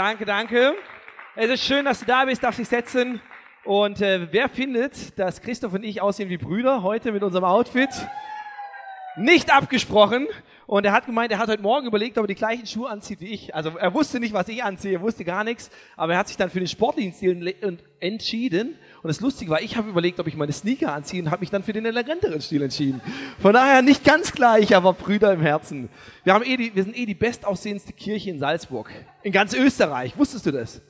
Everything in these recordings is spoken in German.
Danke, danke. Es ist schön, dass du da bist, darfst dich setzen. Und äh, wer findet, dass Christoph und ich aussehen wie Brüder heute mit unserem Outfit? Nicht abgesprochen. Und er hat gemeint, er hat heute Morgen überlegt, ob er die gleichen Schuhe anzieht wie ich. Also er wusste nicht, was ich anziehe, er wusste gar nichts. Aber er hat sich dann für den sportlichen Stil entschieden. Und das Lustige war, ich habe überlegt, ob ich meine Sneaker anziehe und habe mich dann für den eleganteren Stil entschieden. Von daher nicht ganz gleich, aber Brüder im Herzen. Wir, haben eh die, wir sind eh die bestaussehendste Kirche in Salzburg. In ganz Österreich. Wusstest du das?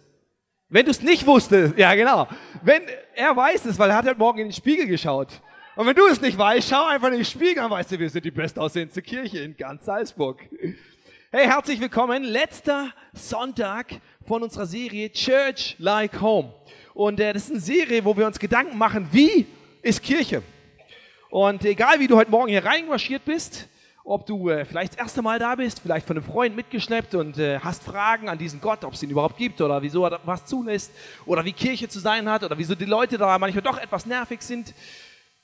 Wenn du es nicht wusstest, ja genau. Wenn er weiß es, weil er hat heute Morgen in den Spiegel geschaut. Und wenn du es nicht weißt, schau einfach in den Spiegel an, weißt du, wir sind die bestaussehendste Kirche in ganz Salzburg. Hey, herzlich willkommen. Letzter Sonntag von unserer Serie Church Like Home. Und äh, das ist eine Serie, wo wir uns Gedanken machen, wie ist Kirche? Und egal, wie du heute Morgen hier reinmarschiert bist, ob du äh, vielleicht das erste Mal da bist, vielleicht von einem Freund mitgeschleppt und äh, hast Fragen an diesen Gott, ob es ihn überhaupt gibt oder wieso er was zulässt oder wie Kirche zu sein hat oder wieso die Leute da manchmal doch etwas nervig sind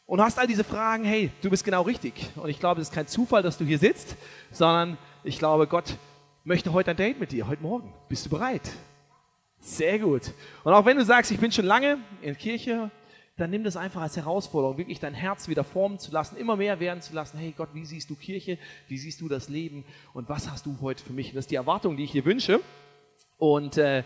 und hast all diese Fragen, hey, du bist genau richtig. Und ich glaube, es ist kein Zufall, dass du hier sitzt, sondern ich glaube, Gott möchte heute ein Date mit dir, heute Morgen. Bist du bereit? Sehr gut. Und auch wenn du sagst, ich bin schon lange in Kirche, dann nimm das einfach als Herausforderung, wirklich dein Herz wieder formen zu lassen, immer mehr werden zu lassen. Hey Gott, wie siehst du Kirche? Wie siehst du das Leben? Und was hast du heute für mich? das ist die Erwartung, die ich dir wünsche. Und äh,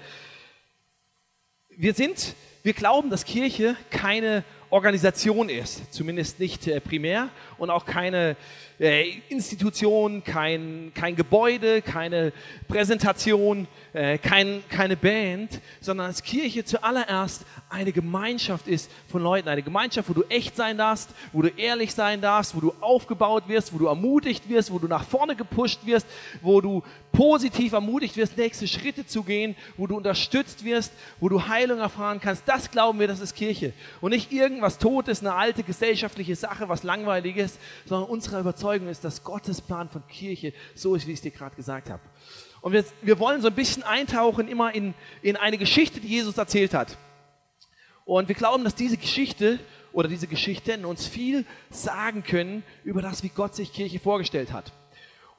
wir sind, wir glauben, dass Kirche keine Organisation ist, zumindest nicht äh, primär. Und auch keine äh, Institution, kein, kein Gebäude, keine Präsentation, äh, kein, keine Band, sondern als Kirche zuallererst eine Gemeinschaft ist von Leuten, eine Gemeinschaft, wo du echt sein darfst, wo du ehrlich sein darfst, wo du aufgebaut wirst, wo du ermutigt wirst, wo du nach vorne gepusht wirst, wo du positiv ermutigt wirst, nächste Schritte zu gehen, wo du unterstützt wirst, wo du Heilung erfahren kannst. Das glauben wir, das ist Kirche. Und nicht irgendwas Totes, eine alte gesellschaftliche Sache, was langweiliges, sondern unsere Überzeugung ist, dass Gottes Plan von Kirche so ist, wie ich es dir gerade gesagt habe. Und wir, wir wollen so ein bisschen eintauchen immer in, in eine Geschichte, die Jesus erzählt hat. Und wir glauben, dass diese Geschichte oder diese Geschichten uns viel sagen können über das, wie Gott sich Kirche vorgestellt hat.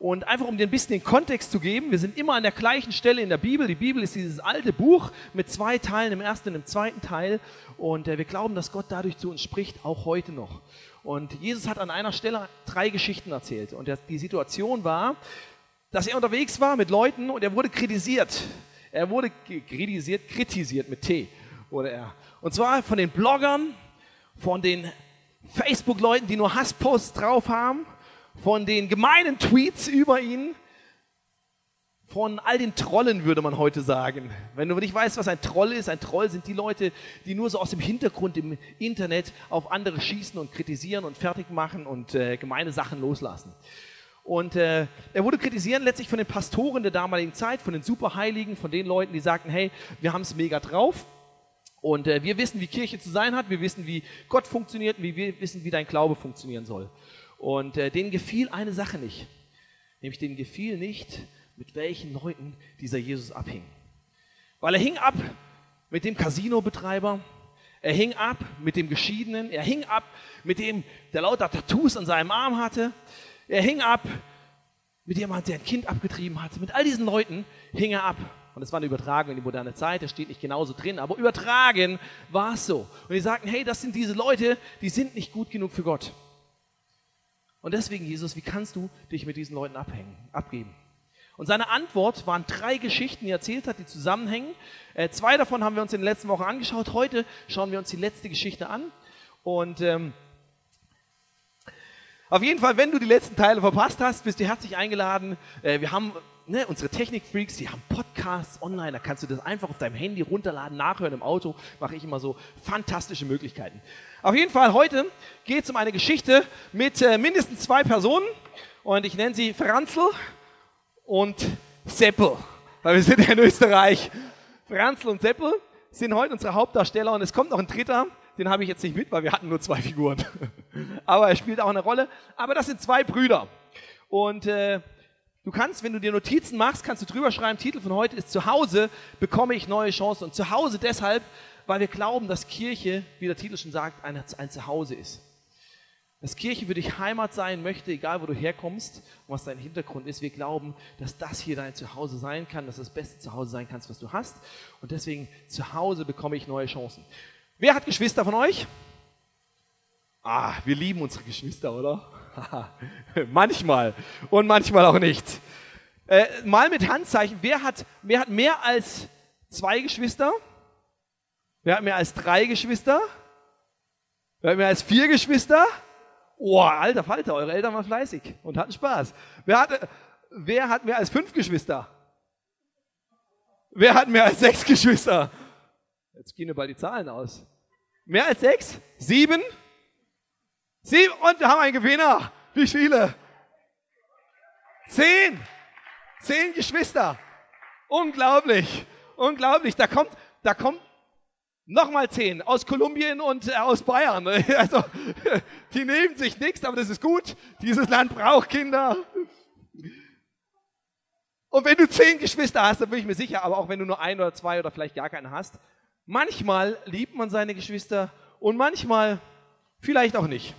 Und einfach um dir ein bisschen den Kontext zu geben, wir sind immer an der gleichen Stelle in der Bibel. Die Bibel ist dieses alte Buch mit zwei Teilen, im ersten und im zweiten Teil. Und äh, wir glauben, dass Gott dadurch zu uns spricht, auch heute noch. Und Jesus hat an einer Stelle drei Geschichten erzählt. Und die Situation war, dass er unterwegs war mit Leuten und er wurde kritisiert. Er wurde kritisiert, kritisiert mit T wurde er. Und zwar von den Bloggern, von den Facebook-Leuten, die nur Hassposts drauf haben von den gemeinen Tweets über ihn, von all den Trollen, würde man heute sagen. Wenn du nicht weißt, was ein Troll ist, ein Troll sind die Leute, die nur so aus dem Hintergrund im Internet auf andere schießen und kritisieren und fertig machen und äh, gemeine Sachen loslassen. Und äh, er wurde kritisiert letztlich von den Pastoren der damaligen Zeit, von den Superheiligen, von den Leuten, die sagten, hey, wir haben es mega drauf. Und äh, wir wissen, wie Kirche zu sein hat, wir wissen, wie Gott funktioniert, wie wir wissen, wie dein Glaube funktionieren soll. Und äh, denen gefiel eine Sache nicht. Nämlich denen gefiel nicht, mit welchen Leuten dieser Jesus abhing. Weil er hing ab mit dem Casino-Betreiber, er hing ab mit dem Geschiedenen, er hing ab mit dem, der lauter Tattoos an seinem Arm hatte, er hing ab mit jemandem, der ein Kind abgetrieben hatte. Mit all diesen Leuten hing er ab. Und es war eine Übertragung in die moderne Zeit, das steht nicht genauso drin, aber übertragen war es so. Und die sagten, hey, das sind diese Leute, die sind nicht gut genug für Gott. Und deswegen, Jesus, wie kannst du dich mit diesen Leuten abhängen, abgeben? Und seine Antwort waren drei Geschichten, die er erzählt hat, die zusammenhängen. Äh, zwei davon haben wir uns in den letzten Wochen angeschaut. Heute schauen wir uns die letzte Geschichte an. Und ähm, auf jeden Fall, wenn du die letzten Teile verpasst hast, bist du herzlich eingeladen. Äh, wir haben ne, unsere Technik-Freaks, die haben Podcasts online, da kannst du das einfach auf deinem Handy runterladen, nachhören im Auto, mache ich immer so fantastische Möglichkeiten. Auf jeden Fall, heute geht es um eine Geschichte mit äh, mindestens zwei Personen und ich nenne sie Franzl und Seppel, weil wir sind ja in Österreich. Franzl und Seppel sind heute unsere Hauptdarsteller und es kommt noch ein dritter, den habe ich jetzt nicht mit, weil wir hatten nur zwei Figuren. Aber er spielt auch eine Rolle. Aber das sind zwei Brüder. Und äh, Du kannst, wenn du dir Notizen machst, kannst du drüber schreiben, Titel von heute ist Zuhause bekomme ich neue Chancen. Und Zuhause deshalb, weil wir glauben, dass Kirche, wie der Titel schon sagt, ein, ein Zuhause ist. dass Kirche für dich Heimat sein möchte, egal wo du herkommst und was dein Hintergrund ist. Wir glauben, dass das hier dein Zuhause sein kann, dass das beste Zuhause sein kannst, was du hast. Und deswegen zu Hause bekomme ich neue Chancen. Wer hat Geschwister von euch? Ah, wir lieben unsere Geschwister, oder? manchmal und manchmal auch nicht. Äh, mal mit Handzeichen. Wer hat, wer hat mehr als zwei Geschwister? Wer hat mehr als drei Geschwister? Wer hat mehr als vier Geschwister? Oh, alter Falter, eure Eltern waren fleißig und hatten Spaß. Wer hat, wer hat mehr als fünf Geschwister? Wer hat mehr als sechs Geschwister? Jetzt gehen wir bald die Zahlen aus. Mehr als sechs? Sieben? Sieben und wir haben einen Gewinner. Wie viele? Zehn. Zehn Geschwister. Unglaublich. Unglaublich. Da kommt, da kommt Nochmal zehn aus Kolumbien und äh, aus Bayern. Also, die nehmen sich nichts, aber das ist gut. Dieses Land braucht Kinder. Und wenn du zehn Geschwister hast, dann bin ich mir sicher, aber auch wenn du nur ein oder zwei oder vielleicht gar keine hast, manchmal liebt man seine Geschwister und manchmal vielleicht auch nicht.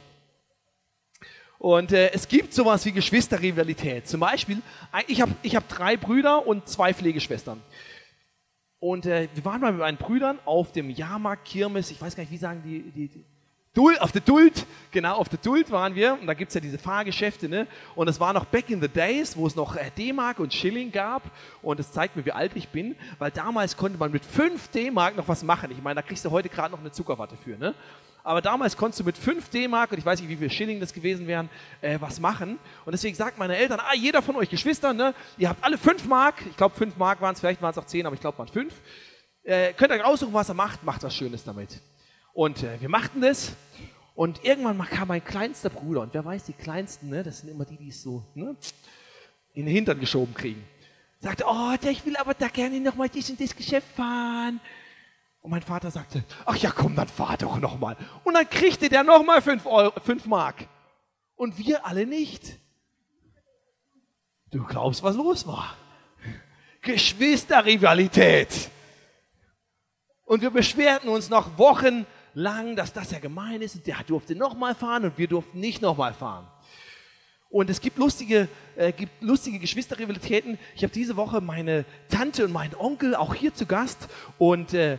Und äh, es gibt sowas wie Geschwisterrivalität. Zum Beispiel, ich habe ich hab drei Brüder und zwei Pflegeschwestern. Und äh, wir waren mal mit meinen Brüdern auf dem Jahrmarkt, Kirmes, ich weiß gar nicht, wie sagen die, die, die Duld, auf der Duld, genau, auf der Duld waren wir. Und da gibt's ja diese Fahrgeschäfte, ne? Und es war noch back in the days, wo es noch äh, D-Mark und Schilling gab. Und das zeigt mir, wie alt ich bin, weil damals konnte man mit 5 D-Mark noch was machen. Ich meine, da kriegst du heute gerade noch eine Zuckerwatte für, ne? Aber damals konntest du mit 5 D-Mark, und ich weiß nicht, wie viel Schilling das gewesen wären, äh, was machen. Und deswegen sagt meine Eltern, ah, jeder von euch Geschwistern, ne, ihr habt alle 5 Mark, ich glaube 5 Mark waren es, vielleicht waren es auch 10, aber ich glaube waren 5. Äh, könnt ihr euch aussuchen, was er macht, macht was Schönes damit. Und äh, wir machten das. Und irgendwann kam mein kleinster Bruder, und wer weiß, die Kleinsten, ne, das sind immer die, die es so ne, in den Hintern geschoben kriegen. Sagte, oh, ich will aber da gerne nochmal dies und das Geschäft fahren. Und mein Vater sagte, ach ja, komm, dann fahr doch nochmal. Und dann kriegte der nochmal fünf, fünf Mark. Und wir alle nicht. Du glaubst, was los war? Geschwisterrivalität. Und wir beschwerten uns noch wochenlang, dass das ja gemein ist. Und der durfte nochmal fahren und wir durften nicht nochmal fahren. Und es gibt lustige, äh, gibt lustige Geschwisterrivalitäten. Ich habe diese Woche meine Tante und meinen Onkel auch hier zu Gast. Und äh,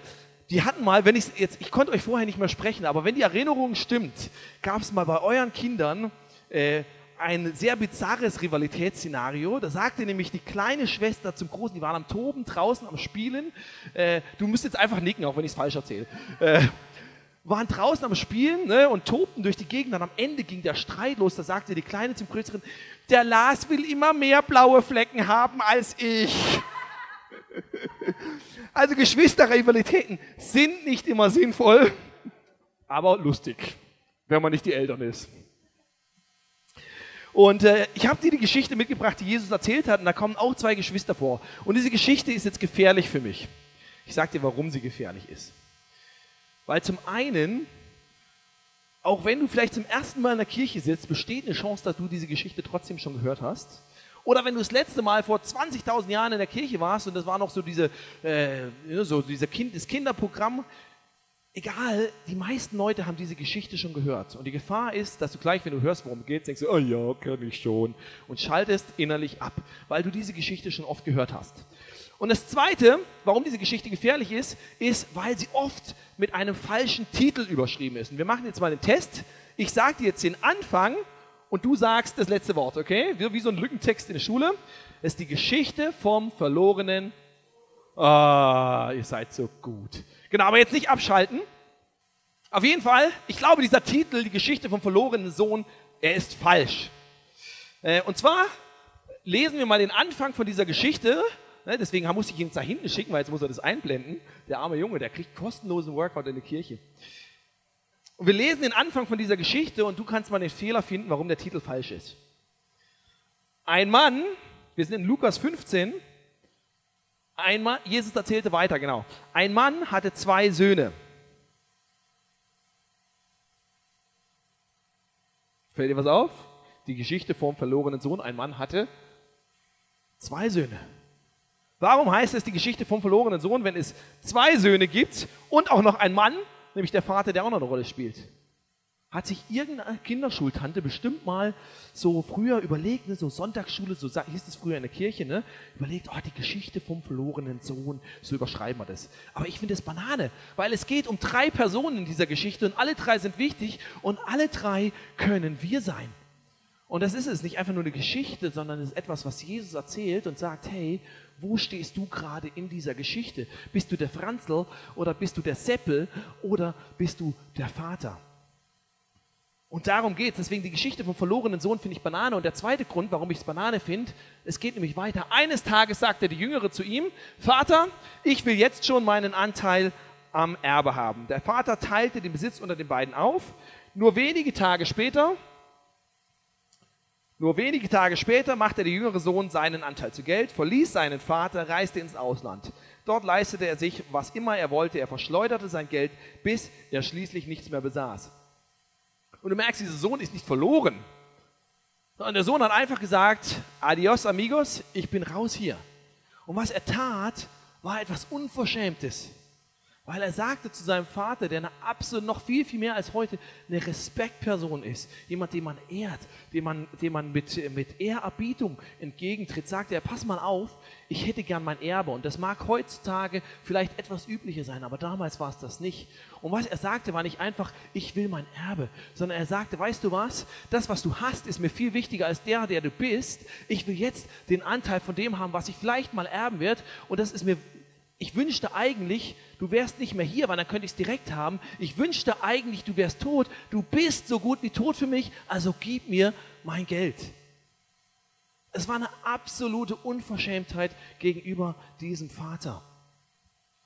die hatten mal, wenn ich jetzt, ich konnte euch vorher nicht mehr sprechen, aber wenn die Erinnerung stimmt, gab es mal bei euren Kindern äh, ein sehr bizarres Rivalitätsszenario. Da sagte nämlich die kleine Schwester zum Großen, die waren am Toben, draußen am Spielen. Äh, du musst jetzt einfach nicken, auch wenn ich es falsch erzähle. Äh, waren draußen am Spielen ne, und tobten durch die Gegend. Dann am Ende ging der Streit los. Da sagte die Kleine zum Größeren, der Lars will immer mehr blaue Flecken haben als ich. Also Geschwisterrivalitäten sind nicht immer sinnvoll, aber lustig, wenn man nicht die Eltern ist. Und äh, ich habe dir die Geschichte mitgebracht, die Jesus erzählt hat, und da kommen auch zwei Geschwister vor. Und diese Geschichte ist jetzt gefährlich für mich. Ich sage dir, warum sie gefährlich ist. Weil zum einen, auch wenn du vielleicht zum ersten Mal in der Kirche sitzt, besteht eine Chance, dass du diese Geschichte trotzdem schon gehört hast. Oder wenn du das letzte Mal vor 20.000 Jahren in der Kirche warst und das war noch so, diese, äh, so dieser kind, das Kinderprogramm, egal, die meisten Leute haben diese Geschichte schon gehört. Und die Gefahr ist, dass du gleich, wenn du hörst, worum es geht, denkst du, oh ja, kann ich schon. Und schaltest innerlich ab, weil du diese Geschichte schon oft gehört hast. Und das Zweite, warum diese Geschichte gefährlich ist, ist, weil sie oft mit einem falschen Titel überschrieben ist. Und wir machen jetzt mal den Test. Ich sage dir jetzt den Anfang und du sagst das letzte Wort, okay? Wie, wie so ein Lückentext in der Schule. Das ist die Geschichte vom verlorenen. Ah, ihr seid so gut. Genau, aber jetzt nicht abschalten. Auf jeden Fall, ich glaube, dieser Titel, die Geschichte vom verlorenen Sohn, er ist falsch. Äh, und zwar lesen wir mal den Anfang von dieser Geschichte. Ne, deswegen muss ich ihn da hinten schicken, weil jetzt muss er das einblenden. Der arme Junge, der kriegt kostenlosen Workout in der Kirche. Und wir lesen den Anfang von dieser Geschichte und du kannst mal den Fehler finden, warum der Titel falsch ist. Ein Mann, wir sind in Lukas 15, ein Mann, Jesus erzählte weiter, genau. Ein Mann hatte zwei Söhne. Fällt dir was auf? Die Geschichte vom verlorenen Sohn. Ein Mann hatte zwei Söhne. Warum heißt es die Geschichte vom verlorenen Sohn, wenn es zwei Söhne gibt und auch noch ein Mann, nämlich der Vater, der auch noch eine Rolle spielt. hat sich irgendeine Kinderschultante bestimmt mal so früher überlegt, ne, so Sonntagsschule, so hieß es früher in der Kirche, ne, überlegt, oh, die Geschichte vom verlorenen Sohn, so überschreiben wir das. Aber ich finde es Banane, weil es geht um drei Personen in dieser Geschichte und alle drei sind wichtig und alle drei können wir sein. Und das ist es, nicht einfach nur eine Geschichte, sondern es ist etwas, was Jesus erzählt und sagt, hey, wo stehst du gerade in dieser Geschichte? Bist du der Franzl oder bist du der Seppel oder bist du der Vater? Und darum geht es. Deswegen die Geschichte vom verlorenen Sohn finde ich Banane. Und der zweite Grund, warum ich es Banane finde, es geht nämlich weiter. Eines Tages sagte der Jüngere zu ihm, Vater, ich will jetzt schon meinen Anteil am Erbe haben. Der Vater teilte den Besitz unter den beiden auf. Nur wenige Tage später, nur wenige Tage später machte der jüngere Sohn seinen Anteil zu Geld, verließ seinen Vater, reiste ins Ausland. Dort leistete er sich, was immer er wollte. Er verschleuderte sein Geld, bis er schließlich nichts mehr besaß. Und du merkst, dieser Sohn ist nicht verloren. Sondern der Sohn hat einfach gesagt, adios amigos, ich bin raus hier. Und was er tat, war etwas Unverschämtes. Weil er sagte zu seinem Vater, der eine absolut noch viel, viel mehr als heute eine Respektperson ist, jemand, den man ehrt, dem man, dem man mit, mit Ehrerbietung entgegentritt, sagte er, pass mal auf, ich hätte gern mein Erbe. Und das mag heutzutage vielleicht etwas üblicher sein, aber damals war es das nicht. Und was er sagte, war nicht einfach, ich will mein Erbe, sondern er sagte, weißt du was, das, was du hast, ist mir viel wichtiger als der, der du bist. Ich will jetzt den Anteil von dem haben, was ich vielleicht mal erben wird. Und das ist mir ich wünschte eigentlich, du wärst nicht mehr hier, weil dann könnte ich es direkt haben. Ich wünschte eigentlich, du wärst tot. Du bist so gut wie tot für mich, also gib mir mein Geld. Es war eine absolute Unverschämtheit gegenüber diesem Vater.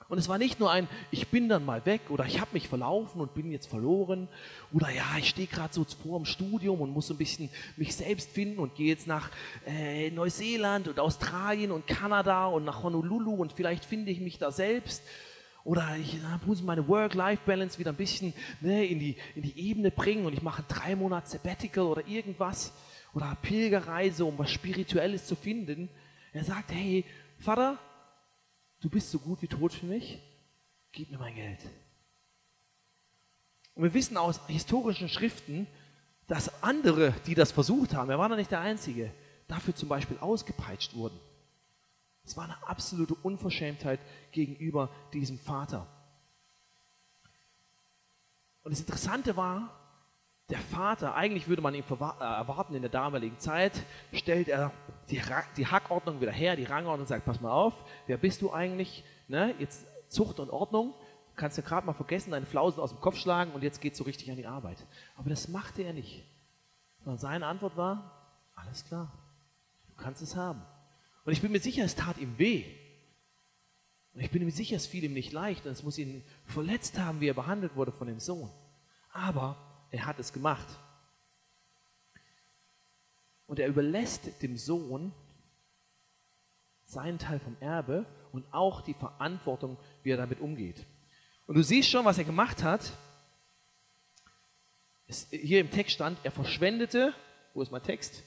Und es war nicht nur ein, ich bin dann mal weg oder ich habe mich verlaufen und bin jetzt verloren oder ja, ich stehe gerade so vor dem Studium und muss so ein bisschen mich selbst finden und gehe jetzt nach äh, Neuseeland und Australien und Kanada und nach Honolulu und vielleicht finde ich mich da selbst. Oder ich muss meine Work-Life-Balance wieder ein bisschen ne, in, die, in die Ebene bringen und ich mache drei Monate Sabbatical oder irgendwas oder Pilgerreise, um was Spirituelles zu finden. Er sagt, hey, Vater, du bist so gut wie tot für mich, gib mir mein Geld. Und wir wissen aus historischen Schriften, dass andere, die das versucht haben, er war noch nicht der Einzige, dafür zum Beispiel ausgepeitscht wurden. Es war eine absolute Unverschämtheit gegenüber diesem Vater. Und das Interessante war, der Vater, eigentlich würde man ihn äh, erwarten in der damaligen Zeit, stellt er die, die Hackordnung wieder her, die Rangordnung und sagt, pass mal auf, wer bist du eigentlich? Ne? Jetzt Zucht und Ordnung, du kannst ja gerade mal vergessen, deine Flausen aus dem Kopf schlagen und jetzt geht so richtig an die Arbeit. Aber das machte er nicht. Und seine Antwort war, alles klar, du kannst es haben. Und ich bin mir sicher, es tat ihm weh. Und ich bin mir sicher, es fiel ihm nicht leicht und es muss ihn verletzt haben, wie er behandelt wurde von dem Sohn. Aber er hat es gemacht. Und er überlässt dem Sohn seinen Teil vom Erbe und auch die Verantwortung, wie er damit umgeht. Und du siehst schon, was er gemacht hat. Es, hier im Text stand, er verschwendete, wo ist mein Text?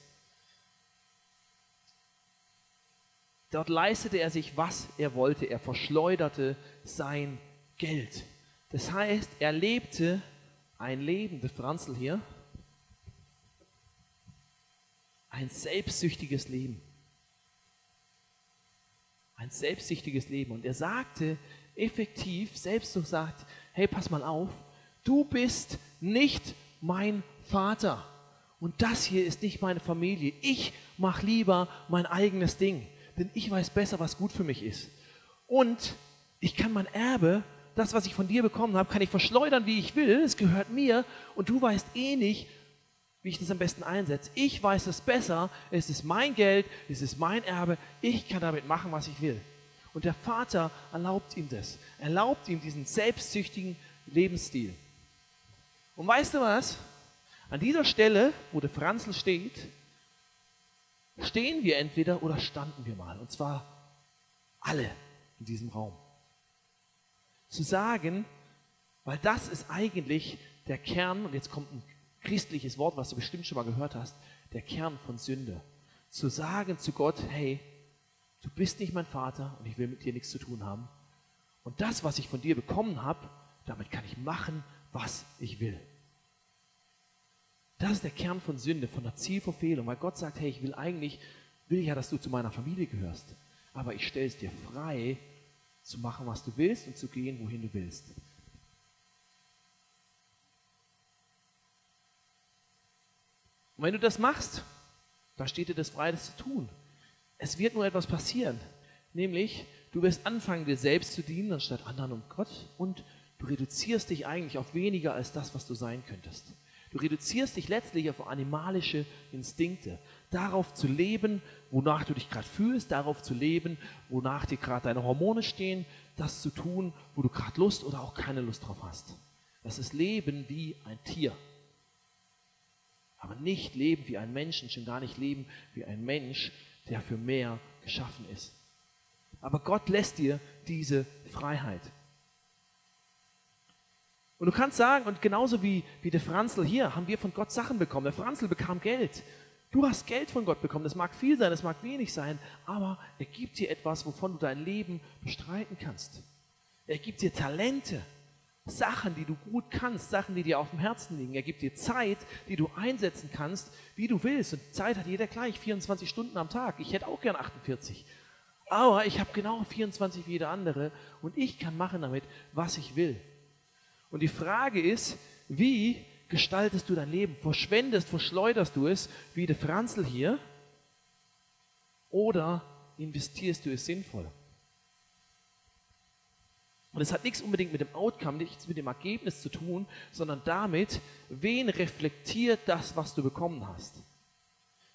Dort leistete er sich, was er wollte. Er verschleuderte sein Geld. Das heißt, er lebte ein Leben, der Franzl hier, ein selbstsüchtiges Leben. Ein selbstsüchtiges Leben. Und er sagte effektiv, selbst so sagt, hey, pass mal auf, du bist nicht mein Vater. Und das hier ist nicht meine Familie. Ich mache lieber mein eigenes Ding, denn ich weiß besser, was gut für mich ist. Und ich kann mein Erbe das, was ich von dir bekommen habe, kann ich verschleudern, wie ich will. Es gehört mir und du weißt eh nicht, wie ich das am besten einsetze. Ich weiß es besser. Es ist mein Geld, es ist mein Erbe. Ich kann damit machen, was ich will. Und der Vater erlaubt ihm das. Erlaubt ihm diesen selbstsüchtigen Lebensstil. Und weißt du was? An dieser Stelle, wo der Franzl steht, stehen wir entweder oder standen wir mal. Und zwar alle in diesem Raum zu sagen, weil das ist eigentlich der Kern, und jetzt kommt ein christliches Wort, was du bestimmt schon mal gehört hast, der Kern von Sünde. Zu sagen zu Gott, hey, du bist nicht mein Vater und ich will mit dir nichts zu tun haben. Und das, was ich von dir bekommen habe, damit kann ich machen, was ich will. Das ist der Kern von Sünde, von der Zielverfehlung, weil Gott sagt, hey, ich will eigentlich, will ja, dass du zu meiner Familie gehörst, aber ich stelle es dir frei, zu machen, was du willst und zu gehen, wohin du willst. Und wenn du das machst, dann steht dir das frei, das zu tun. Es wird nur etwas passieren, nämlich du wirst anfangen, dir selbst zu dienen, anstatt anderen und Gott und du reduzierst dich eigentlich auf weniger als das, was du sein könntest. Du reduzierst dich letztlich auf animalische Instinkte, darauf zu leben, wonach du dich gerade fühlst, darauf zu leben, wonach dir gerade deine Hormone stehen, das zu tun, wo du gerade Lust oder auch keine Lust drauf hast. Das ist Leben wie ein Tier. Aber nicht leben wie ein Mensch schon gar nicht leben wie ein Mensch, der für mehr geschaffen ist. Aber Gott lässt dir diese Freiheit. Und du kannst sagen, und genauso wie, wie der Franzl hier, haben wir von Gott Sachen bekommen. Der Franzl bekam Geld. Du hast Geld von Gott bekommen. Das mag viel sein, das mag wenig sein, aber er gibt dir etwas, wovon du dein Leben bestreiten kannst. Er gibt dir Talente, Sachen, die du gut kannst, Sachen, die dir auf dem Herzen liegen. Er gibt dir Zeit, die du einsetzen kannst, wie du willst. Und Zeit hat jeder gleich, 24 Stunden am Tag. Ich hätte auch gern 48. Aber ich habe genau 24 wie jeder andere und ich kann machen damit, was ich will. Und die Frage ist, wie gestaltest du dein Leben? Verschwendest, verschleuderst du es, wie der Franzl hier? Oder investierst du es sinnvoll? Und es hat nichts unbedingt mit dem Outcome, nichts mit dem Ergebnis zu tun, sondern damit, wen reflektiert das, was du bekommen hast?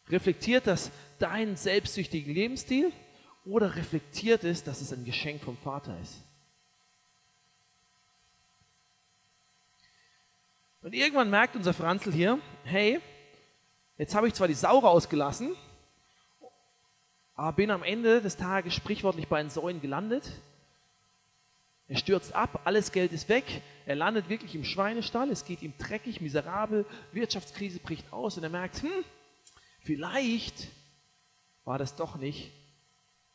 Reflektiert das deinen selbstsüchtigen Lebensstil oder reflektiert es, dass es ein Geschenk vom Vater ist? Und irgendwann merkt unser Franzl hier, hey, jetzt habe ich zwar die Sau rausgelassen, aber bin am Ende des Tages sprichwörtlich bei den Säulen gelandet. Er stürzt ab, alles Geld ist weg, er landet wirklich im Schweinestall, es geht ihm dreckig, miserabel, Wirtschaftskrise bricht aus und er merkt, hm, vielleicht war das doch nicht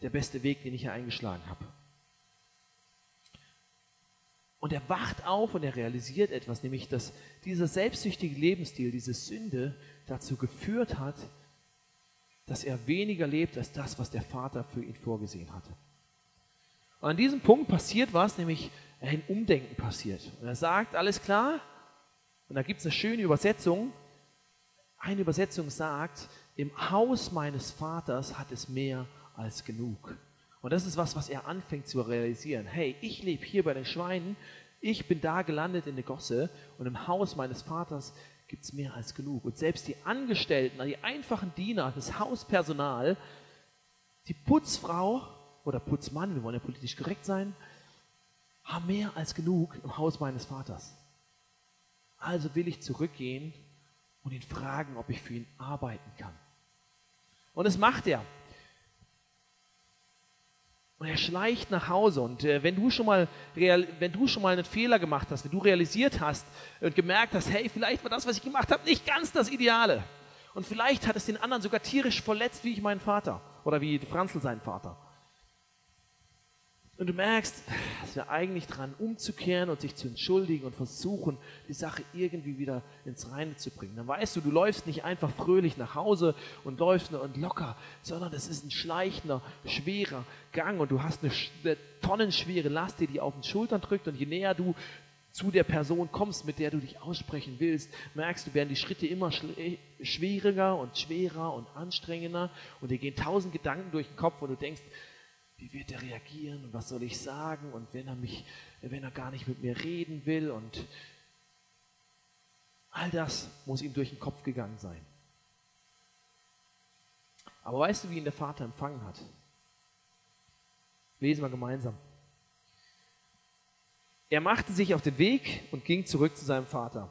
der beste Weg, den ich hier eingeschlagen habe. Und er wacht auf und er realisiert etwas, nämlich dass dieser selbstsüchtige Lebensstil, diese Sünde dazu geführt hat, dass er weniger lebt als das, was der Vater für ihn vorgesehen hatte. Und an diesem Punkt passiert was, nämlich ein Umdenken passiert. Und er sagt, alles klar, und da gibt es eine schöne Übersetzung. Eine Übersetzung sagt, im Haus meines Vaters hat es mehr als genug. Und das ist was, was er anfängt zu realisieren. Hey, ich lebe hier bei den Schweinen, ich bin da gelandet in der Gosse und im Haus meines Vaters gibt es mehr als genug. Und selbst die Angestellten, die einfachen Diener, das Hauspersonal, die Putzfrau oder Putzmann, wir wollen ja politisch korrekt sein, haben mehr als genug im Haus meines Vaters. Also will ich zurückgehen und ihn fragen, ob ich für ihn arbeiten kann. Und das macht er. Und er schleicht nach Hause. Und äh, wenn, du schon mal wenn du schon mal einen Fehler gemacht hast, wenn du realisiert hast und gemerkt hast, hey, vielleicht war das, was ich gemacht habe, nicht ganz das Ideale. Und vielleicht hat es den anderen sogar tierisch verletzt, wie ich meinen Vater oder wie Franzl seinen Vater und du merkst, es wäre eigentlich dran, umzukehren und sich zu entschuldigen und versuchen, die Sache irgendwie wieder ins Reine zu bringen, dann weißt du, du läufst nicht einfach fröhlich nach Hause und läufst nur und locker, sondern es ist ein schleichender, schwerer Gang und du hast eine, eine tonnenschwere Last, die dir auf den Schultern drückt und je näher du zu der Person kommst, mit der du dich aussprechen willst, merkst du, werden die Schritte immer schwieriger und schwerer und anstrengender und dir gehen tausend Gedanken durch den Kopf und du denkst, wie wird er reagieren und was soll ich sagen und wenn er mich, wenn er gar nicht mit mir reden will und all das muss ihm durch den Kopf gegangen sein. Aber weißt du, wie ihn der Vater empfangen hat? Lesen wir gemeinsam. Er machte sich auf den Weg und ging zurück zu seinem Vater.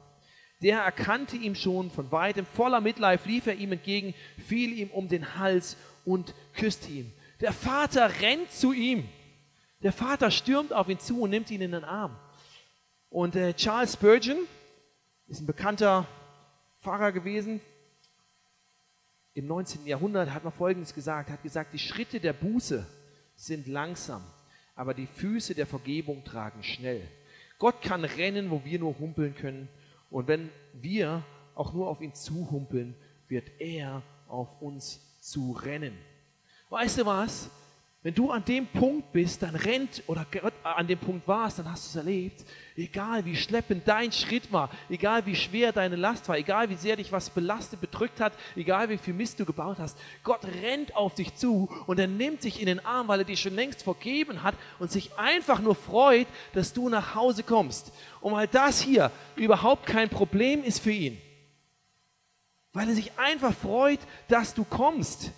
Der erkannte ihn schon von weitem, voller Mitleid lief er ihm entgegen, fiel ihm um den Hals und küsste ihn. Der Vater rennt zu ihm. Der Vater stürmt auf ihn zu und nimmt ihn in den Arm. Und äh, Charles Spurgeon ist ein bekannter Pfarrer gewesen. Im 19. Jahrhundert hat man Folgendes gesagt, hat gesagt, die Schritte der Buße sind langsam, aber die Füße der Vergebung tragen schnell. Gott kann rennen, wo wir nur humpeln können. Und wenn wir auch nur auf ihn zuhumpeln, wird er auf uns zu rennen. Weißt du was? Wenn du an dem Punkt bist, dann rennt oder an dem Punkt warst, dann hast du es erlebt. Egal wie schleppend dein Schritt war, egal wie schwer deine Last war, egal wie sehr dich was belastet, bedrückt hat, egal wie viel Mist du gebaut hast, Gott rennt auf dich zu und er nimmt dich in den Arm, weil er dich schon längst vergeben hat und sich einfach nur freut, dass du nach Hause kommst. Und weil das hier überhaupt kein Problem ist für ihn. Weil er sich einfach freut, dass du kommst.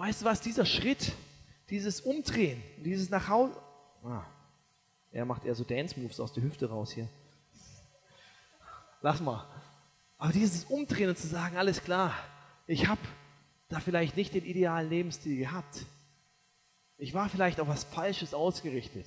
Weißt du was, dieser Schritt, dieses Umdrehen, dieses nach Hause, ah, er macht eher so Dance-Moves aus der Hüfte raus hier. Lass mal. Aber dieses Umdrehen und zu sagen, alles klar, ich habe da vielleicht nicht den idealen Lebensstil gehabt. Ich war vielleicht auf was Falsches ausgerichtet.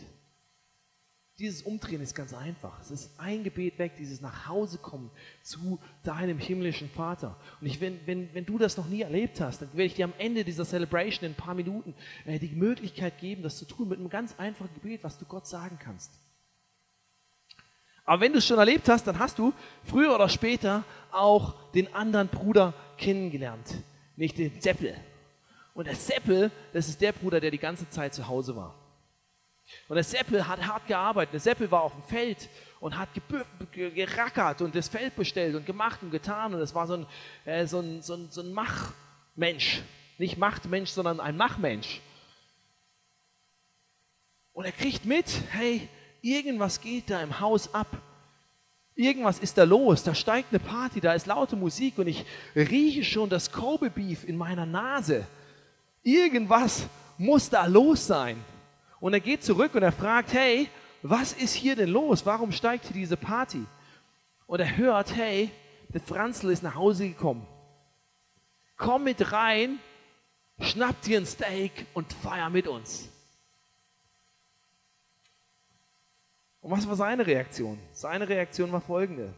Dieses Umdrehen ist ganz einfach. Es ist ein Gebet weg, dieses Nachhausekommen zu deinem himmlischen Vater. Und ich, wenn, wenn, wenn du das noch nie erlebt hast, dann werde ich dir am Ende dieser Celebration in ein paar Minuten äh, die Möglichkeit geben, das zu tun mit einem ganz einfachen Gebet, was du Gott sagen kannst. Aber wenn du es schon erlebt hast, dann hast du früher oder später auch den anderen Bruder kennengelernt, nicht den Seppel. Und der Seppel, das ist der Bruder, der die ganze Zeit zu Hause war. Und der Seppel hat hart gearbeitet. Der Seppel war auf dem Feld und hat gerackert und das Feld bestellt und gemacht und getan. Und es war so ein, äh, so ein, so ein, so ein Machmensch. Nicht Machtmensch, sondern ein Machmensch. Und er kriegt mit, hey, irgendwas geht da im Haus ab. Irgendwas ist da los, da steigt eine Party, da ist laute Musik und ich rieche schon das Kobe Beef in meiner Nase. Irgendwas muss da los sein. Und er geht zurück und er fragt, hey, was ist hier denn los? Warum steigt hier diese Party? Und er hört, hey, der Franzl ist nach Hause gekommen. Komm mit rein, schnapp dir ein Steak und feier mit uns. Und was war seine Reaktion? Seine Reaktion war folgende.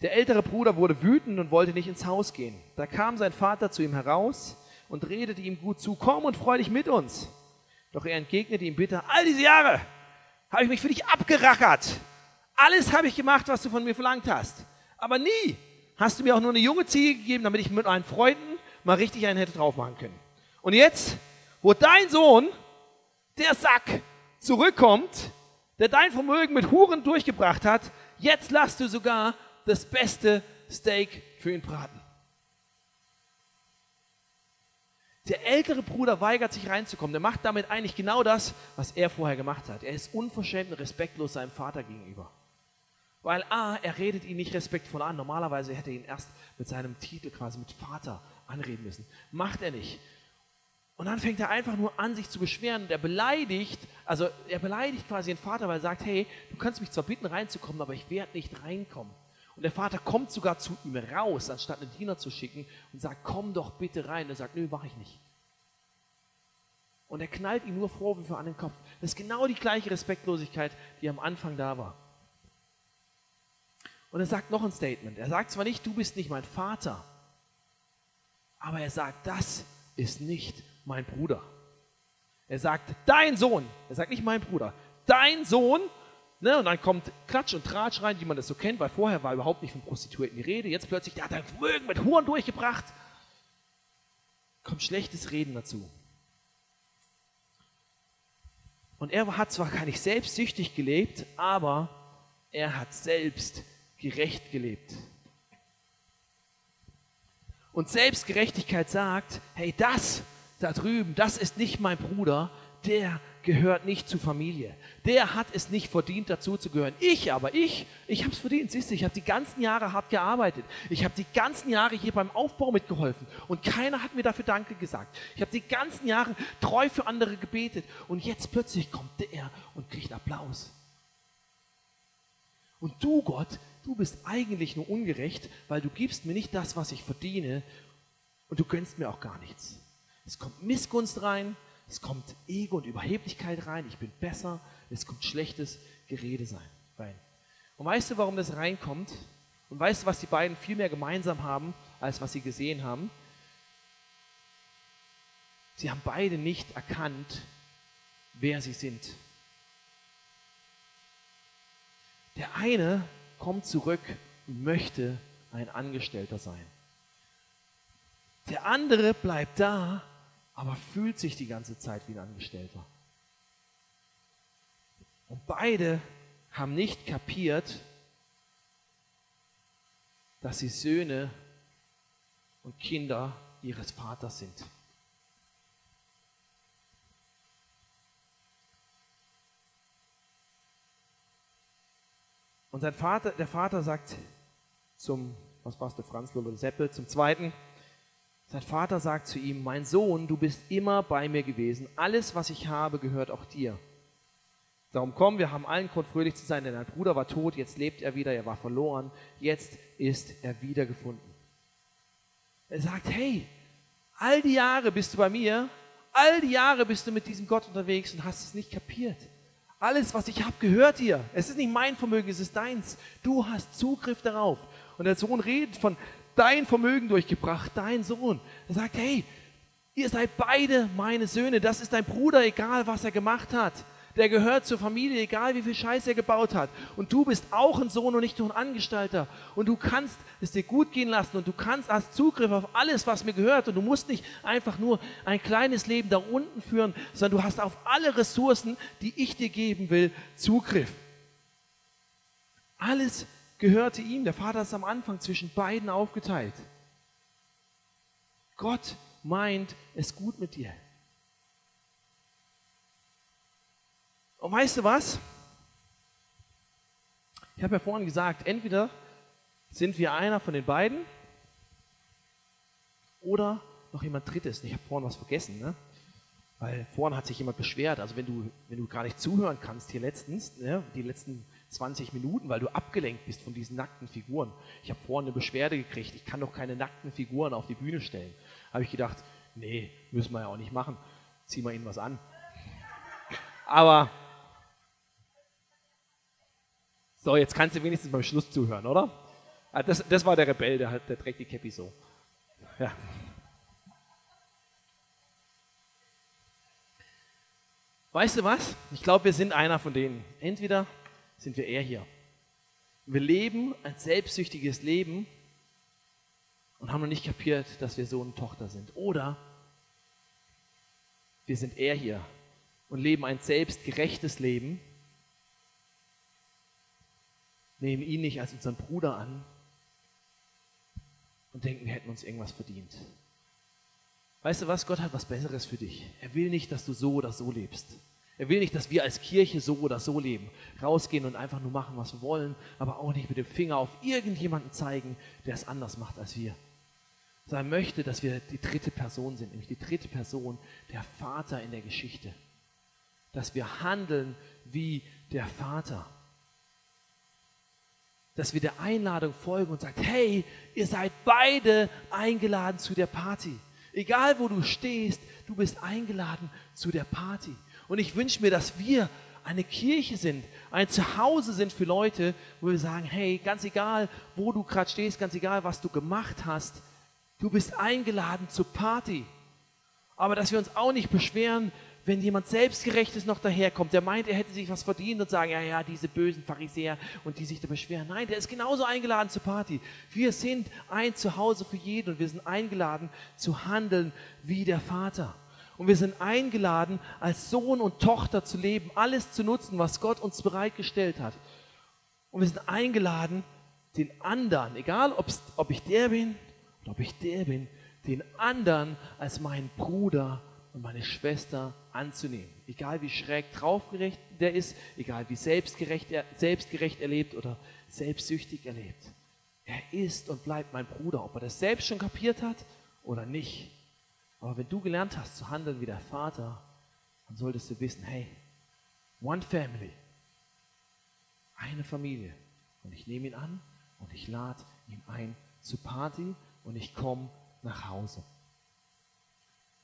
Der ältere Bruder wurde wütend und wollte nicht ins Haus gehen. Da kam sein Vater zu ihm heraus und redete ihm gut zu, komm und freu dich mit uns. Doch er entgegnete ihm bitter, all diese Jahre habe ich mich für dich abgerackert. Alles habe ich gemacht, was du von mir verlangt hast. Aber nie hast du mir auch nur eine junge Ziege gegeben, damit ich mit meinen Freunden mal richtig einen hätte drauf machen können. Und jetzt, wo dein Sohn, der Sack, zurückkommt, der dein Vermögen mit Huren durchgebracht hat, jetzt lass du sogar das beste Steak für ihn braten. Der ältere Bruder weigert sich reinzukommen. Der macht damit eigentlich genau das, was er vorher gemacht hat. Er ist unverschämt und respektlos seinem Vater gegenüber. Weil A, er redet ihn nicht respektvoll an. Normalerweise hätte er ihn erst mit seinem Titel quasi mit Vater anreden müssen. Macht er nicht. Und dann fängt er einfach nur an, sich zu beschweren. Und beleidigt, also er beleidigt quasi den Vater, weil er sagt, hey, du kannst mich zwar bitten reinzukommen, aber ich werde nicht reinkommen. Und der Vater kommt sogar zu ihm raus, anstatt einen Diener zu schicken und sagt, komm doch bitte rein. Er sagt, nö, mach ich nicht. Und er knallt ihm nur Vorwürfe an den Kopf. Das ist genau die gleiche Respektlosigkeit, die am Anfang da war. Und er sagt noch ein Statement. Er sagt zwar nicht, du bist nicht mein Vater, aber er sagt, das ist nicht mein Bruder. Er sagt, dein Sohn, er sagt nicht mein Bruder, dein Sohn Ne? Und dann kommt Klatsch und Tratsch rein, wie man das so kennt, weil vorher war überhaupt nicht von Prostituierten die Rede. Jetzt plötzlich, der hat ein Vermögen mit Huren durchgebracht. Kommt schlechtes Reden dazu. Und er hat zwar gar nicht selbstsüchtig gelebt, aber er hat selbst gerecht gelebt. Und Selbstgerechtigkeit sagt, hey, das da drüben, das ist nicht mein Bruder, der gehört nicht zur Familie. Der hat es nicht verdient, dazu zu gehören. Ich aber, ich, ich habe es verdient. Siehst du, ich habe die ganzen Jahre hart gearbeitet. Ich habe die ganzen Jahre hier beim Aufbau mitgeholfen. Und keiner hat mir dafür Danke gesagt. Ich habe die ganzen Jahre treu für andere gebetet. Und jetzt plötzlich kommt der und kriegt Applaus. Und du, Gott, du bist eigentlich nur ungerecht, weil du gibst mir nicht das, was ich verdiene. Und du gönnst mir auch gar nichts. Es kommt Missgunst rein, es kommt Ego und Überheblichkeit rein, ich bin besser, es kommt schlechtes Gerede sein, rein. Und weißt du, warum das reinkommt? Und weißt du, was die beiden viel mehr gemeinsam haben, als was sie gesehen haben? Sie haben beide nicht erkannt, wer sie sind. Der eine kommt zurück und möchte ein Angestellter sein. Der andere bleibt da, aber fühlt sich die ganze Zeit wie ein Angestellter. Und beide haben nicht kapiert, dass sie Söhne und Kinder ihres Vaters sind. Und sein Vater, der Vater sagt zum, was war es, der Franz oder Seppel, zum zweiten, sein Vater sagt zu ihm, mein Sohn, du bist immer bei mir gewesen, alles, was ich habe, gehört auch dir. Darum komm, wir haben allen Grund, fröhlich zu sein, denn dein Bruder war tot, jetzt lebt er wieder, er war verloren, jetzt ist er wiedergefunden. Er sagt, hey, all die Jahre bist du bei mir, all die Jahre bist du mit diesem Gott unterwegs und hast es nicht kapiert. Alles, was ich habe, gehört dir. Es ist nicht mein Vermögen, es ist deins. Du hast Zugriff darauf. Und der Sohn redet von dein Vermögen durchgebracht, dein Sohn. Er sagt, hey, ihr seid beide meine Söhne. Das ist dein Bruder, egal was er gemacht hat der gehört zur Familie, egal wie viel Scheiß er gebaut hat. Und du bist auch ein Sohn und nicht nur ein Angestellter. Und du kannst es dir gut gehen lassen und du kannst hast Zugriff auf alles, was mir gehört. Und du musst nicht einfach nur ein kleines Leben da unten führen, sondern du hast auf alle Ressourcen, die ich dir geben will, Zugriff. Alles gehörte ihm. Der Vater ist am Anfang zwischen beiden aufgeteilt. Gott meint es gut mit dir. Und weißt du was? Ich habe ja vorhin gesagt, entweder sind wir einer von den beiden oder noch jemand Drittes. Ich habe vorhin was vergessen, ne? weil vorhin hat sich jemand beschwert. Also wenn du, wenn du gar nicht zuhören kannst hier letztens, ne? die letzten 20 Minuten, weil du abgelenkt bist von diesen nackten Figuren. Ich habe vorhin eine Beschwerde gekriegt, ich kann doch keine nackten Figuren auf die Bühne stellen. Habe ich gedacht, nee, müssen wir ja auch nicht machen. Zieh mal ihnen was an. Aber so, jetzt kannst du wenigstens beim Schluss zuhören, oder? Ah, das, das war der Rebell, der, der trägt die Käppi so. Ja. Weißt du was? Ich glaube, wir sind einer von denen. Entweder sind wir eher hier. Wir leben ein selbstsüchtiges Leben und haben noch nicht kapiert, dass wir Sohn und Tochter sind. Oder wir sind eher hier und leben ein selbstgerechtes Leben nehmen ihn nicht als unseren Bruder an und denken, wir hätten uns irgendwas verdient. Weißt du was? Gott hat was Besseres für dich. Er will nicht, dass du so oder so lebst. Er will nicht, dass wir als Kirche so oder so leben, rausgehen und einfach nur machen, was wir wollen, aber auch nicht mit dem Finger auf irgendjemanden zeigen, der es anders macht als wir. Sondern er möchte, dass wir die dritte Person sind, nämlich die dritte Person, der Vater in der Geschichte. Dass wir handeln wie der Vater dass wir der Einladung folgen und sagen, hey, ihr seid beide eingeladen zu der Party. Egal wo du stehst, du bist eingeladen zu der Party. Und ich wünsche mir, dass wir eine Kirche sind, ein Zuhause sind für Leute, wo wir sagen, hey, ganz egal, wo du gerade stehst, ganz egal, was du gemacht hast, du bist eingeladen zur Party. Aber dass wir uns auch nicht beschweren, wenn jemand Selbstgerechtes noch daherkommt, der meint, er hätte sich was verdient und sagen, ja, ja, diese bösen Pharisäer und die sich da beschweren. Nein, der ist genauso eingeladen zur Party. Wir sind ein Zuhause für jeden und wir sind eingeladen zu handeln wie der Vater. Und wir sind eingeladen, als Sohn und Tochter zu leben, alles zu nutzen, was Gott uns bereitgestellt hat. Und wir sind eingeladen, den anderen, egal ob ich der bin oder ob ich der bin, den anderen als meinen Bruder und meine Schwester anzunehmen. Egal wie schräg draufgerecht der ist, egal wie selbstgerecht er, selbstgerecht er oder selbstsüchtig er lebt. Er ist und bleibt mein Bruder, ob er das selbst schon kapiert hat oder nicht. Aber wenn du gelernt hast zu handeln wie der Vater, dann solltest du wissen, hey, one family, eine Familie. Und ich nehme ihn an und ich lade ihn ein zur Party und ich komme nach Hause.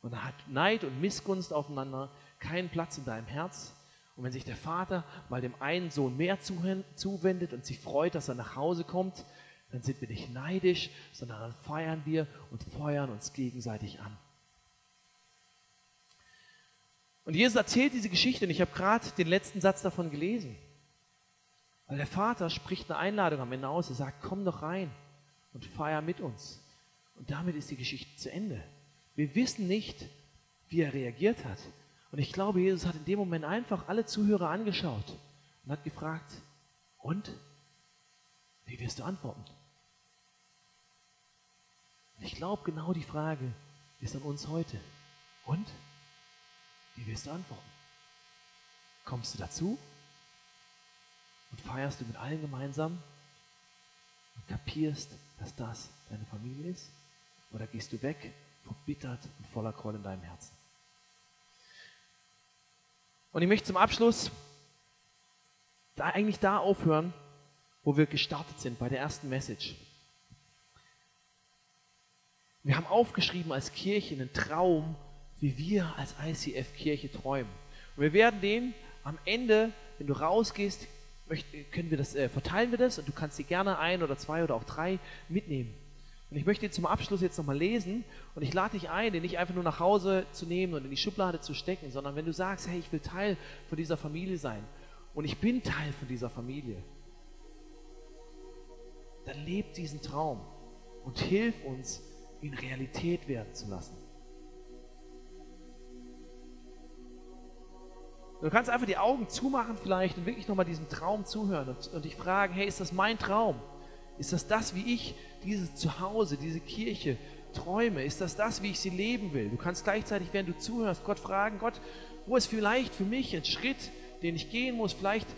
Und da hat Neid und Missgunst aufeinander keinen Platz in deinem Herz. Und wenn sich der Vater mal dem einen Sohn mehr zuwendet und sich freut, dass er nach Hause kommt, dann sind wir nicht neidisch, sondern dann feiern wir und feuern uns gegenseitig an. Und Jesus erzählt diese Geschichte und ich habe gerade den letzten Satz davon gelesen. Weil der Vater spricht eine Einladung am Ende aus. Er sagt, komm doch rein und feier mit uns. Und damit ist die Geschichte zu Ende. Wir wissen nicht, wie er reagiert hat. Und ich glaube, Jesus hat in dem Moment einfach alle Zuhörer angeschaut und hat gefragt, und? Wie wirst du antworten? Ich glaube, genau die Frage ist an uns heute. Und? Wie wirst du antworten? Kommst du dazu? Und feierst du mit allen gemeinsam? Und kapierst, dass das deine Familie ist? Oder gehst du weg, verbittert und voller Groll in deinem Herzen? Und ich möchte zum Abschluss da eigentlich da aufhören, wo wir gestartet sind, bei der ersten Message. Wir haben aufgeschrieben als Kirche einen Traum, wie wir als ICF-Kirche träumen. Und wir werden den am Ende, wenn du rausgehst, können wir das, äh, verteilen wir das und du kannst dir gerne ein oder zwei oder auch drei mitnehmen. Und ich möchte zum Abschluss jetzt nochmal lesen und ich lade dich ein, den nicht einfach nur nach Hause zu nehmen und in die Schublade zu stecken, sondern wenn du sagst, hey, ich will Teil von dieser Familie sein und ich bin Teil von dieser Familie, dann lebt diesen Traum und hilf uns, ihn Realität werden zu lassen. Du kannst einfach die Augen zumachen vielleicht und wirklich nochmal diesem Traum zuhören und, und dich fragen, hey, ist das mein Traum? Ist das das, wie ich dieses Zuhause, diese Kirche träume? Ist das das, wie ich sie leben will? Du kannst gleichzeitig, während du zuhörst, Gott fragen, Gott, wo ist vielleicht für mich ein Schritt, den ich gehen muss? Vielleicht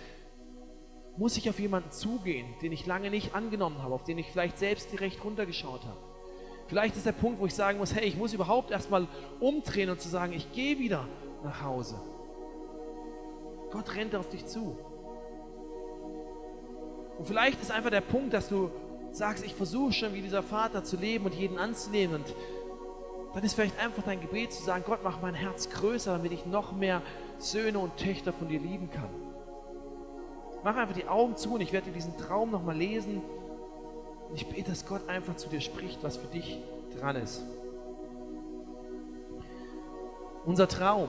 muss ich auf jemanden zugehen, den ich lange nicht angenommen habe, auf den ich vielleicht selbst direkt runtergeschaut habe. Vielleicht ist der Punkt, wo ich sagen muss, hey, ich muss überhaupt erstmal umdrehen und zu sagen, ich gehe wieder nach Hause. Gott rennt auf dich zu. Und vielleicht ist einfach der Punkt, dass du sagst, ich versuche schon wie dieser Vater zu leben und jeden anzunehmen. Und dann ist vielleicht einfach dein Gebet zu sagen, Gott, mach mein Herz größer, damit ich noch mehr Söhne und Töchter von dir lieben kann. Mach einfach die Augen zu und ich werde dir diesen Traum nochmal lesen. Und ich bete, dass Gott einfach zu dir spricht, was für dich dran ist. Unser Traum.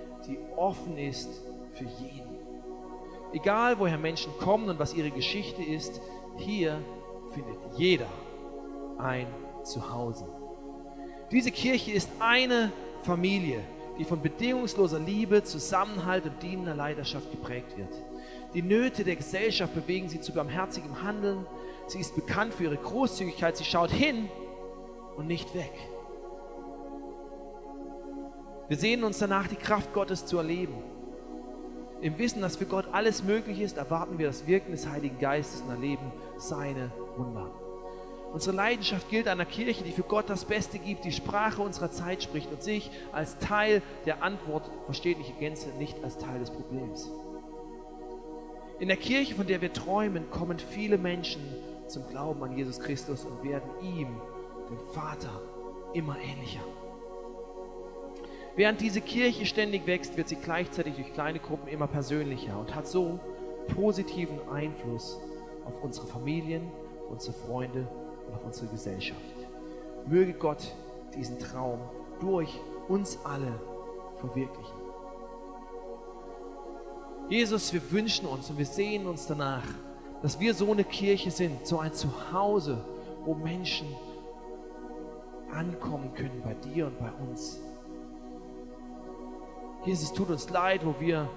die offen ist für jeden. Egal woher Menschen kommen und was ihre Geschichte ist, hier findet jeder ein Zuhause. Diese Kirche ist eine Familie, die von bedingungsloser Liebe, Zusammenhalt und dienender Leidenschaft geprägt wird. Die Nöte der Gesellschaft bewegen sie zu barmherzigem Handeln. Sie ist bekannt für ihre Großzügigkeit. Sie schaut hin und nicht weg. Wir sehen uns danach, die Kraft Gottes zu erleben. Im Wissen, dass für Gott alles möglich ist, erwarten wir das Wirken des Heiligen Geistes und erleben seine Wunder. Unsere Leidenschaft gilt einer Kirche, die für Gott das Beste gibt, die Sprache unserer Zeit spricht und sich als Teil der Antwort versteht, nicht Gänze, nicht als Teil des Problems. In der Kirche, von der wir träumen, kommen viele Menschen zum Glauben an Jesus Christus und werden ihm, dem Vater, immer ähnlicher. Während diese Kirche ständig wächst, wird sie gleichzeitig durch kleine Gruppen immer persönlicher und hat so positiven Einfluss auf unsere Familien, unsere Freunde und auf unsere Gesellschaft. Möge Gott diesen Traum durch uns alle verwirklichen. Jesus, wir wünschen uns und wir sehen uns danach, dass wir so eine Kirche sind, so ein Zuhause, wo Menschen ankommen können bei dir und bei uns. Jesus, tut uns leid, wo wir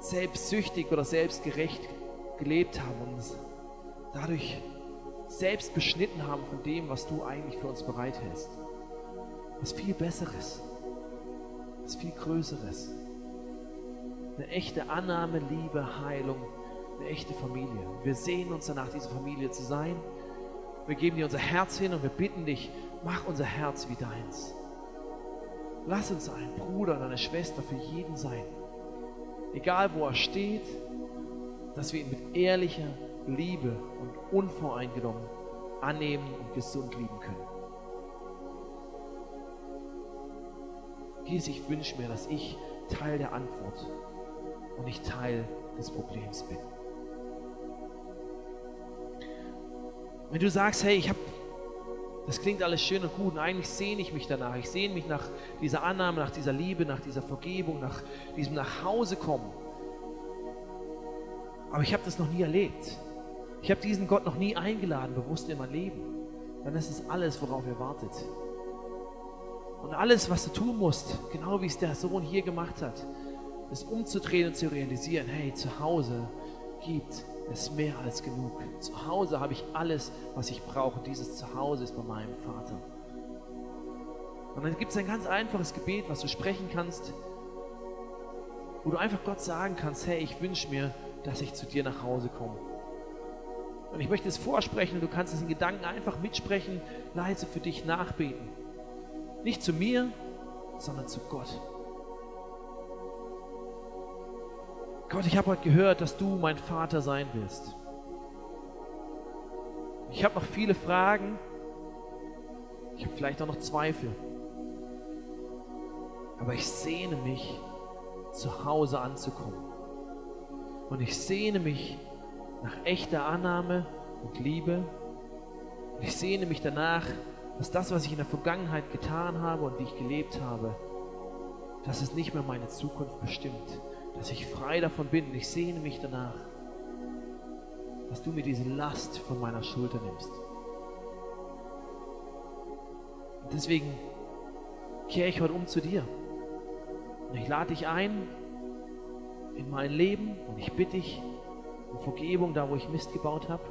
selbstsüchtig oder selbstgerecht gelebt haben und uns dadurch selbst beschnitten haben von dem, was du eigentlich für uns bereithältst. Was viel Besseres, was viel Größeres eine echte Annahme, Liebe, Heilung, eine echte Familie. Wir sehen uns danach, diese Familie zu sein. Wir geben dir unser Herz hin und wir bitten dich, mach unser Herz wie deins. Lass uns ein Bruder und eine Schwester für jeden sein. Egal wo er steht, dass wir ihn mit ehrlicher Liebe und unvoreingenommen annehmen und gesund lieben können. Jesus, ich wünsche mir, dass ich Teil der Antwort und nicht Teil des Problems bin. Wenn du sagst, hey, ich habe, das klingt alles schön und gut und eigentlich sehne ich mich danach, ich sehne mich nach dieser Annahme, nach dieser Liebe, nach dieser Vergebung, nach diesem Nachhausekommen. Aber ich habe das noch nie erlebt. Ich habe diesen Gott noch nie eingeladen, bewusst in mein Leben. Dann ist es alles, worauf er wartet. Und alles, was du tun musst, genau wie es der Sohn hier gemacht hat, ist umzudrehen und zu realisieren, hey, zu Hause gibt es mehr als genug. Zu Hause habe ich alles, was ich brauche. Dieses Zuhause ist bei meinem Vater. Und dann gibt es ein ganz einfaches Gebet, was du sprechen kannst, wo du einfach Gott sagen kannst, hey, ich wünsche mir, dass ich zu dir nach Hause komme. Und ich möchte es vorsprechen und du kannst es in Gedanken einfach mitsprechen, leise für dich nachbeten. Nicht zu mir, sondern zu Gott. Gott, ich habe heute gehört, dass du mein Vater sein willst. Ich habe noch viele Fragen. Ich habe vielleicht auch noch Zweifel. Aber ich sehne mich, zu Hause anzukommen. Und ich sehne mich nach echter Annahme und Liebe. Und ich sehne mich danach, dass das, was ich in der Vergangenheit getan habe und wie ich gelebt habe, dass es nicht mehr meine Zukunft bestimmt, dass ich frei davon bin. Ich sehne mich danach, dass du mir diese Last von meiner Schulter nimmst. Und deswegen kehre ich heute um zu dir. Und ich lade dich ein in mein Leben und ich bitte dich um Vergebung da, wo ich Mist gebaut habe.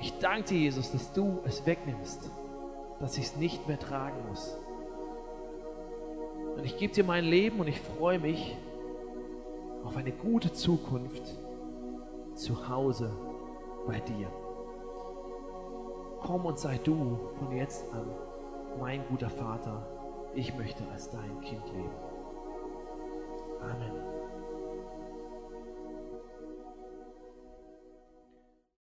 Ich danke dir, Jesus, dass du es wegnimmst, dass ich es nicht mehr tragen muss. Und ich gebe dir mein Leben und ich freue mich auf eine gute Zukunft zu Hause bei dir. Komm und sei du von jetzt an mein guter Vater. Ich möchte als dein Kind leben. Amen.